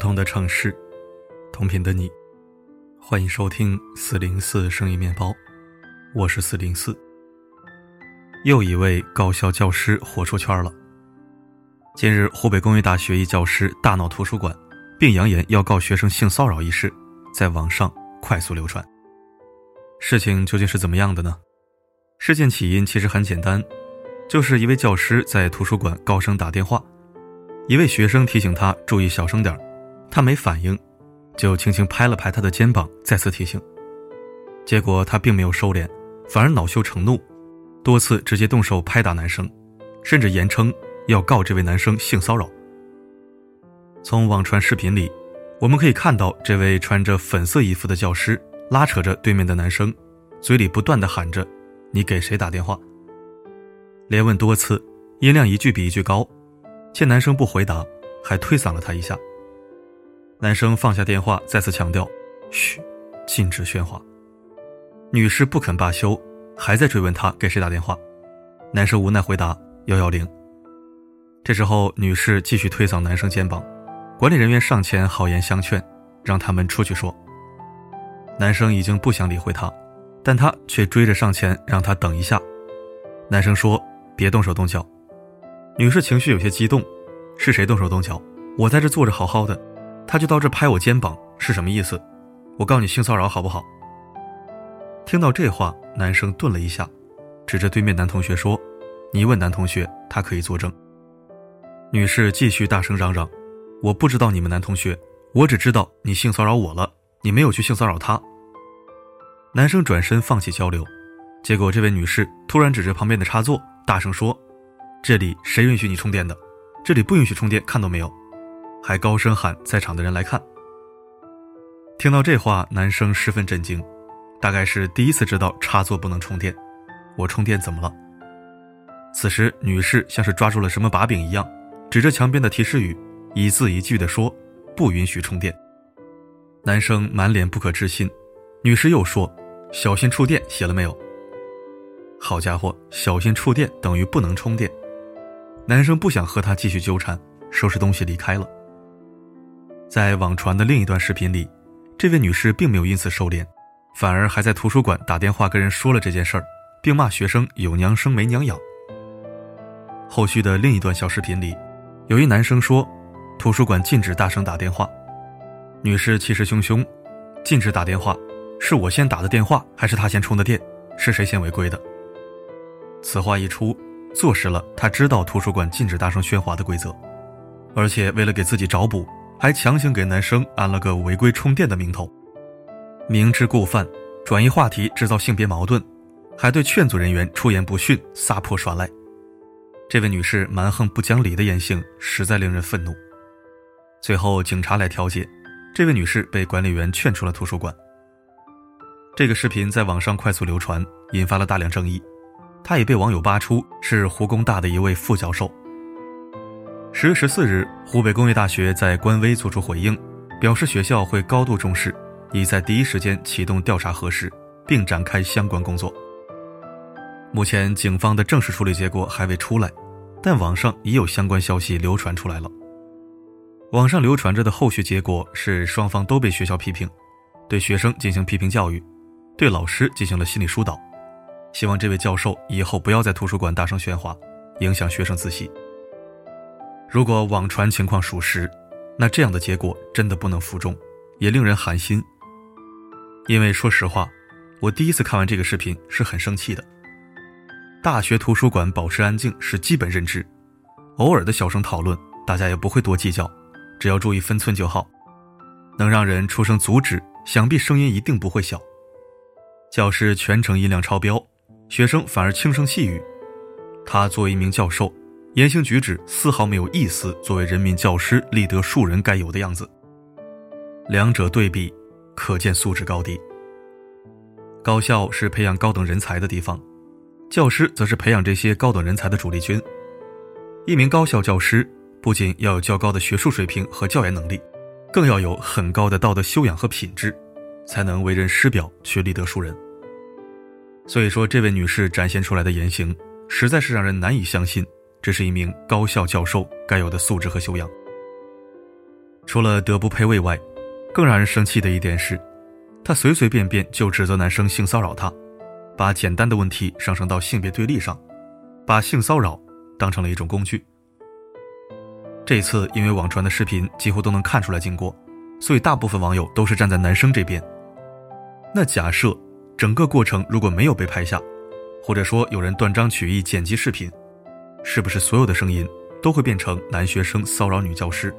不同的城市，同频的你，欢迎收听四零四声音面包，我是四零四。又一位高校教师火出圈了。近日，湖北工业大学一教师大闹图书馆，并扬言要告学生性骚扰一事，在网上快速流传。事情究竟是怎么样的呢？事件起因其实很简单，就是一位教师在图书馆高声打电话，一位学生提醒他注意小声点他没反应，就轻轻拍了拍他的肩膀，再次提醒。结果他并没有收敛，反而恼羞成怒，多次直接动手拍打男生，甚至言称。要告这位男生性骚扰。从网传视频里，我们可以看到这位穿着粉色衣服的教师拉扯着对面的男生，嘴里不断的喊着：“你给谁打电话？”连问多次，音量一句比一句高，见男生不回答，还推搡了他一下。男生放下电话，再次强调：“嘘，禁止喧哗。”女士不肯罢休，还在追问他给谁打电话。男生无奈回答：“幺幺零。”这时候，女士继续推搡男生肩膀，管理人员上前好言相劝，让他们出去说。男生已经不想理会她，但她却追着上前让他等一下。男生说：“别动手动脚。”女士情绪有些激动：“是谁动手动脚？我在这坐着好好的，他就到这拍我肩膀，是什么意思？我告你性骚扰好不好？”听到这话，男生顿了一下，指着对面男同学说：“你问男同学，他可以作证。”女士继续大声嚷嚷：“我不知道你们男同学，我只知道你性骚扰我了，你没有去性骚扰他。”男生转身放弃交流，结果这位女士突然指着旁边的插座，大声说：“这里谁允许你充电的？这里不允许充电，看到没有？”还高声喊在场的人来看。听到这话，男生十分震惊，大概是第一次知道插座不能充电。我充电怎么了？此时，女士像是抓住了什么把柄一样。指着墙边的提示语，一字一句地说：“不允许充电。”男生满脸不可置信，女士又说：“小心触电，写了没有？”好家伙，小心触电等于不能充电。男生不想和她继续纠缠，收拾东西离开了。在网传的另一段视频里，这位女士并没有因此收敛，反而还在图书馆打电话跟人说了这件事儿，并骂学生有娘生没娘养。后续的另一段小视频里。有一男生说：“图书馆禁止大声打电话。”女士气势汹汹：“禁止打电话，是我先打的电话，还是他先充的电？是谁先违规的？”此话一出，坐实了他知道图书馆禁止大声喧哗的规则，而且为了给自己找补，还强行给男生安了个违规充电的名头，明知故犯，转移话题，制造性别矛盾，还对劝阻人员出言不逊，撒泼耍赖。这位女士蛮横不讲理的言行实在令人愤怒。最后，警察来调解，这位女士被管理员劝出了图书馆。这个视频在网上快速流传，引发了大量争议。她也被网友扒出是湖工大的一位副教授。十月十四日，湖北工业大学在官微作出回应，表示学校会高度重视，已在第一时间启动调查核实，并展开相关工作。目前警方的正式处理结果还未出来，但网上已有相关消息流传出来了。网上流传着的后续结果是，双方都被学校批评，对学生进行批评教育，对老师进行了心理疏导，希望这位教授以后不要在图书馆大声喧哗，影响学生自习。如果网传情况属实，那这样的结果真的不能服众，也令人寒心。因为说实话，我第一次看完这个视频是很生气的。大学图书馆保持安静是基本认知，偶尔的小声讨论，大家也不会多计较，只要注意分寸就好。能让人出声阻止，想必声音一定不会小。教室全程音量超标，学生反而轻声细语。他作为一名教授，言行举止丝毫没有一丝作为人民教师立德树人该有的样子。两者对比，可见素质高低。高校是培养高等人才的地方。教师则是培养这些高等人才的主力军。一名高校教师不仅要有较高的学术水平和教研能力，更要有很高的道德修养和品质，才能为人师表，去立德树人。所以说，这位女士展现出来的言行，实在是让人难以相信，这是一名高校教授该有的素质和修养。除了德不配位外，更让人生气的一点是，他随随便便就指责男生性骚扰他，把简单的问题上升到性别对立上，把性骚扰当成了一种工具。这次因为网传的视频几乎都能看出来经过，所以大部分网友都是站在男生这边。那假设整个过程如果没有被拍下，或者说有人断章取义剪辑视频，是不是所有的声音都会变成男学生骚扰女教师？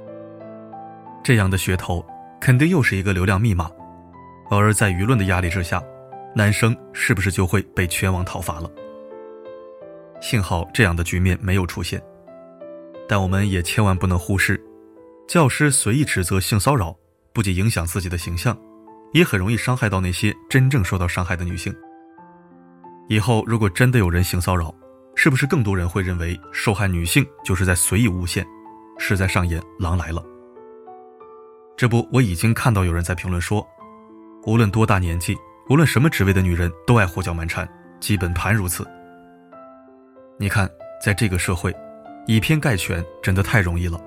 这样的噱头肯定又是一个流量密码，而在舆论的压力之下，男生是不是就会被全网讨伐了？幸好这样的局面没有出现，但我们也千万不能忽视，教师随意指责性骚扰，不仅影响自己的形象，也很容易伤害到那些真正受到伤害的女性。以后如果真的有人性骚扰，是不是更多人会认为受害女性就是在随意诬陷，是在上演狼来了？这不，我已经看到有人在评论说，无论多大年纪，无论什么职位的女人都爱胡搅蛮缠，基本盘如此。你看，在这个社会，以偏概全真的太容易了。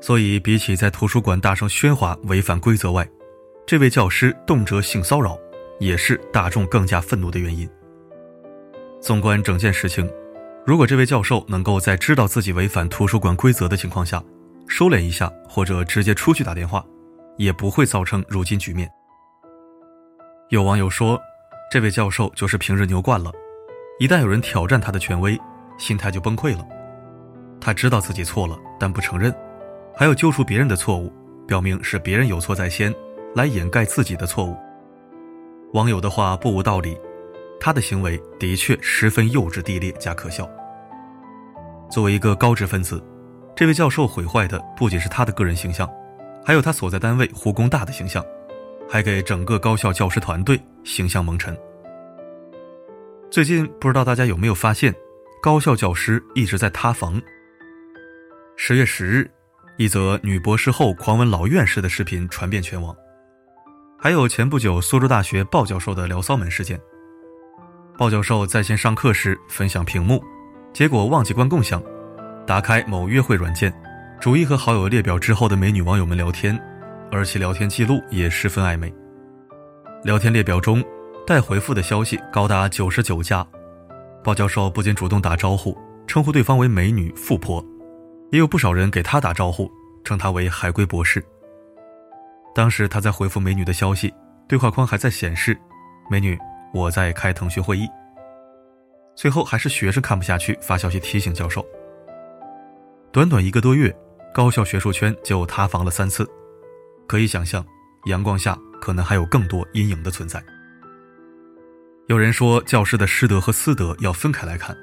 所以，比起在图书馆大声喧哗违反规则外，这位教师动辄性骚扰。也是大众更加愤怒的原因。纵观整件事情，如果这位教授能够在知道自己违反图书馆规则的情况下，收敛一下，或者直接出去打电话，也不会造成如今局面。有网友说，这位教授就是平日牛惯了，一旦有人挑战他的权威，心态就崩溃了。他知道自己错了，但不承认，还要揪出别人的错误，表明是别人有错在先，来掩盖自己的错误。网友的话不无道理，他的行为的确十分幼稚、低劣加可笑。作为一个高知分子，这位教授毁坏的不仅是他的个人形象，还有他所在单位湖工大的形象，还给整个高校教师团队形象蒙尘。最近不知道大家有没有发现，高校教师一直在塌房。十月十日，一则女博士后狂吻老院士的视频传遍全网。还有前不久苏州大学鲍教授的聊骚门事件。鲍教授在线上课时分享屏幕，结果忘记关共享，打开某约会软件，逐一和好友列表之后的美女网友们聊天，而且聊天记录也十分暧昧。聊天列表中待回复的消息高达九十九加。鲍教授不仅主动打招呼，称呼对方为美女富婆，也有不少人给他打招呼，称他为海归博士。当时他在回复美女的消息，对话框还在显示：“美女，我在开腾讯会议。”最后还是学生看不下去，发消息提醒教授。短短一个多月，高校学术圈就塌房了三次，可以想象，阳光下可能还有更多阴影的存在。有人说，教师的师德和私德要分开来看，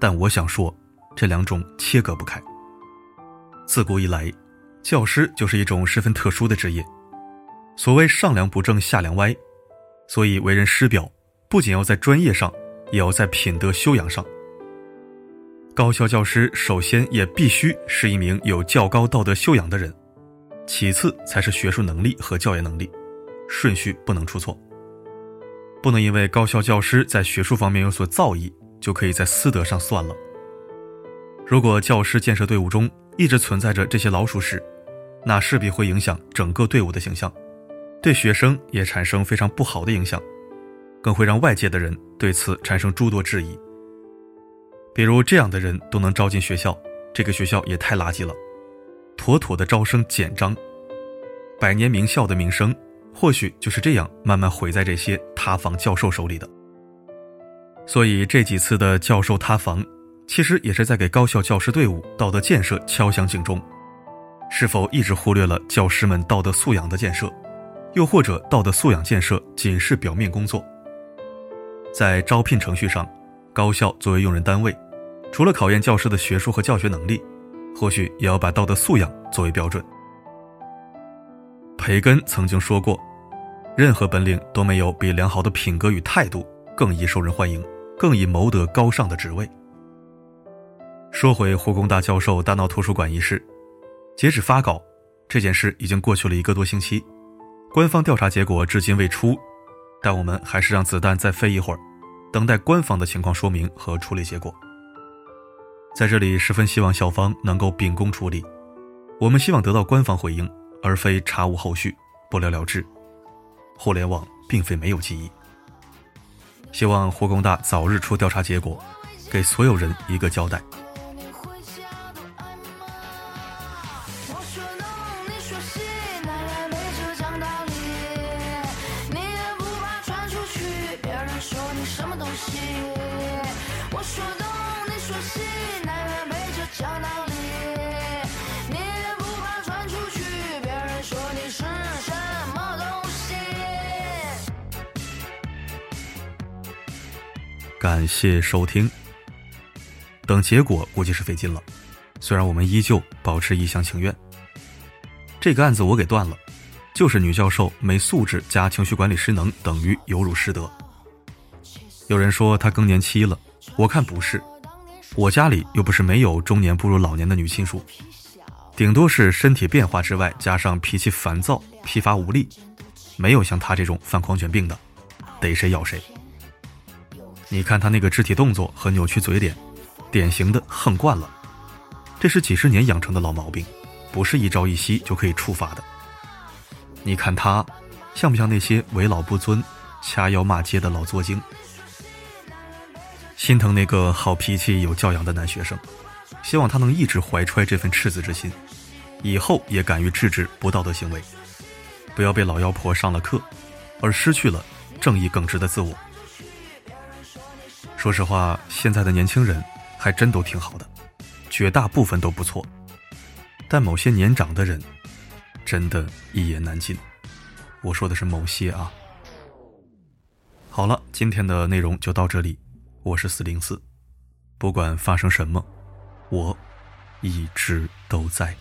但我想说，这两种切割不开。自古以来，教师就是一种十分特殊的职业。所谓上梁不正下梁歪，所以为人师表不仅要在专业上，也要在品德修养上。高校教师首先也必须是一名有较高道德修养的人，其次才是学术能力和教研能力，顺序不能出错。不能因为高校教师在学术方面有所造诣，就可以在私德上算了。如果教师建设队伍中一直存在着这些老鼠屎，那势必会影响整个队伍的形象。对学生也产生非常不好的影响，更会让外界的人对此产生诸多质疑。比如这样的人都能招进学校，这个学校也太垃圾了，妥妥的招生简章。百年名校的名声，或许就是这样慢慢毁在这些塌房教授手里的。所以这几次的教授塌房，其实也是在给高校教师队伍道德建设敲响警钟。是否一直忽略了教师们道德素养的建设？又或者道德素养建设仅是表面工作，在招聘程序上，高校作为用人单位，除了考验教师的学术和教学能力，或许也要把道德素养作为标准。培根曾经说过，任何本领都没有比良好的品格与态度更易受人欢迎，更易谋得高尚的职位。说回胡工大教授大闹图书馆一事，截止发稿，这件事已经过去了一个多星期。官方调查结果至今未出，但我们还是让子弹再飞一会儿，等待官方的情况说明和处理结果。在这里，十分希望校方能够秉公处理，我们希望得到官方回应，而非查无后续，不了了之。互联网并非没有记忆。希望胡工大早日出调查结果，给所有人一个交代。感谢收听。等结果估计是费劲了，虽然我们依旧保持一厢情愿。这个案子我给断了，就是女教授没素质加情绪管理失能等于有辱师德。有人说她更年期了，我看不是，我家里又不是没有中年步入老年的女亲属，顶多是身体变化之外加上脾气烦躁、疲乏无力，没有像她这种犯狂犬病的，逮谁咬谁。你看他那个肢体动作和扭曲嘴脸，典型的横惯了，这是几十年养成的老毛病，不是一朝一夕就可以触发的。你看他，像不像那些为老不尊、掐腰骂街的老作精？心疼那个好脾气、有教养的男学生，希望他能一直怀揣这份赤子之心，以后也敢于制止不道德行为，不要被老妖婆上了课，而失去了正义耿直的自我。说实话，现在的年轻人还真都挺好的，绝大部分都不错。但某些年长的人，真的一言难尽。我说的是某些啊。好了，今天的内容就到这里。我是四零四，不管发生什么，我一直都在。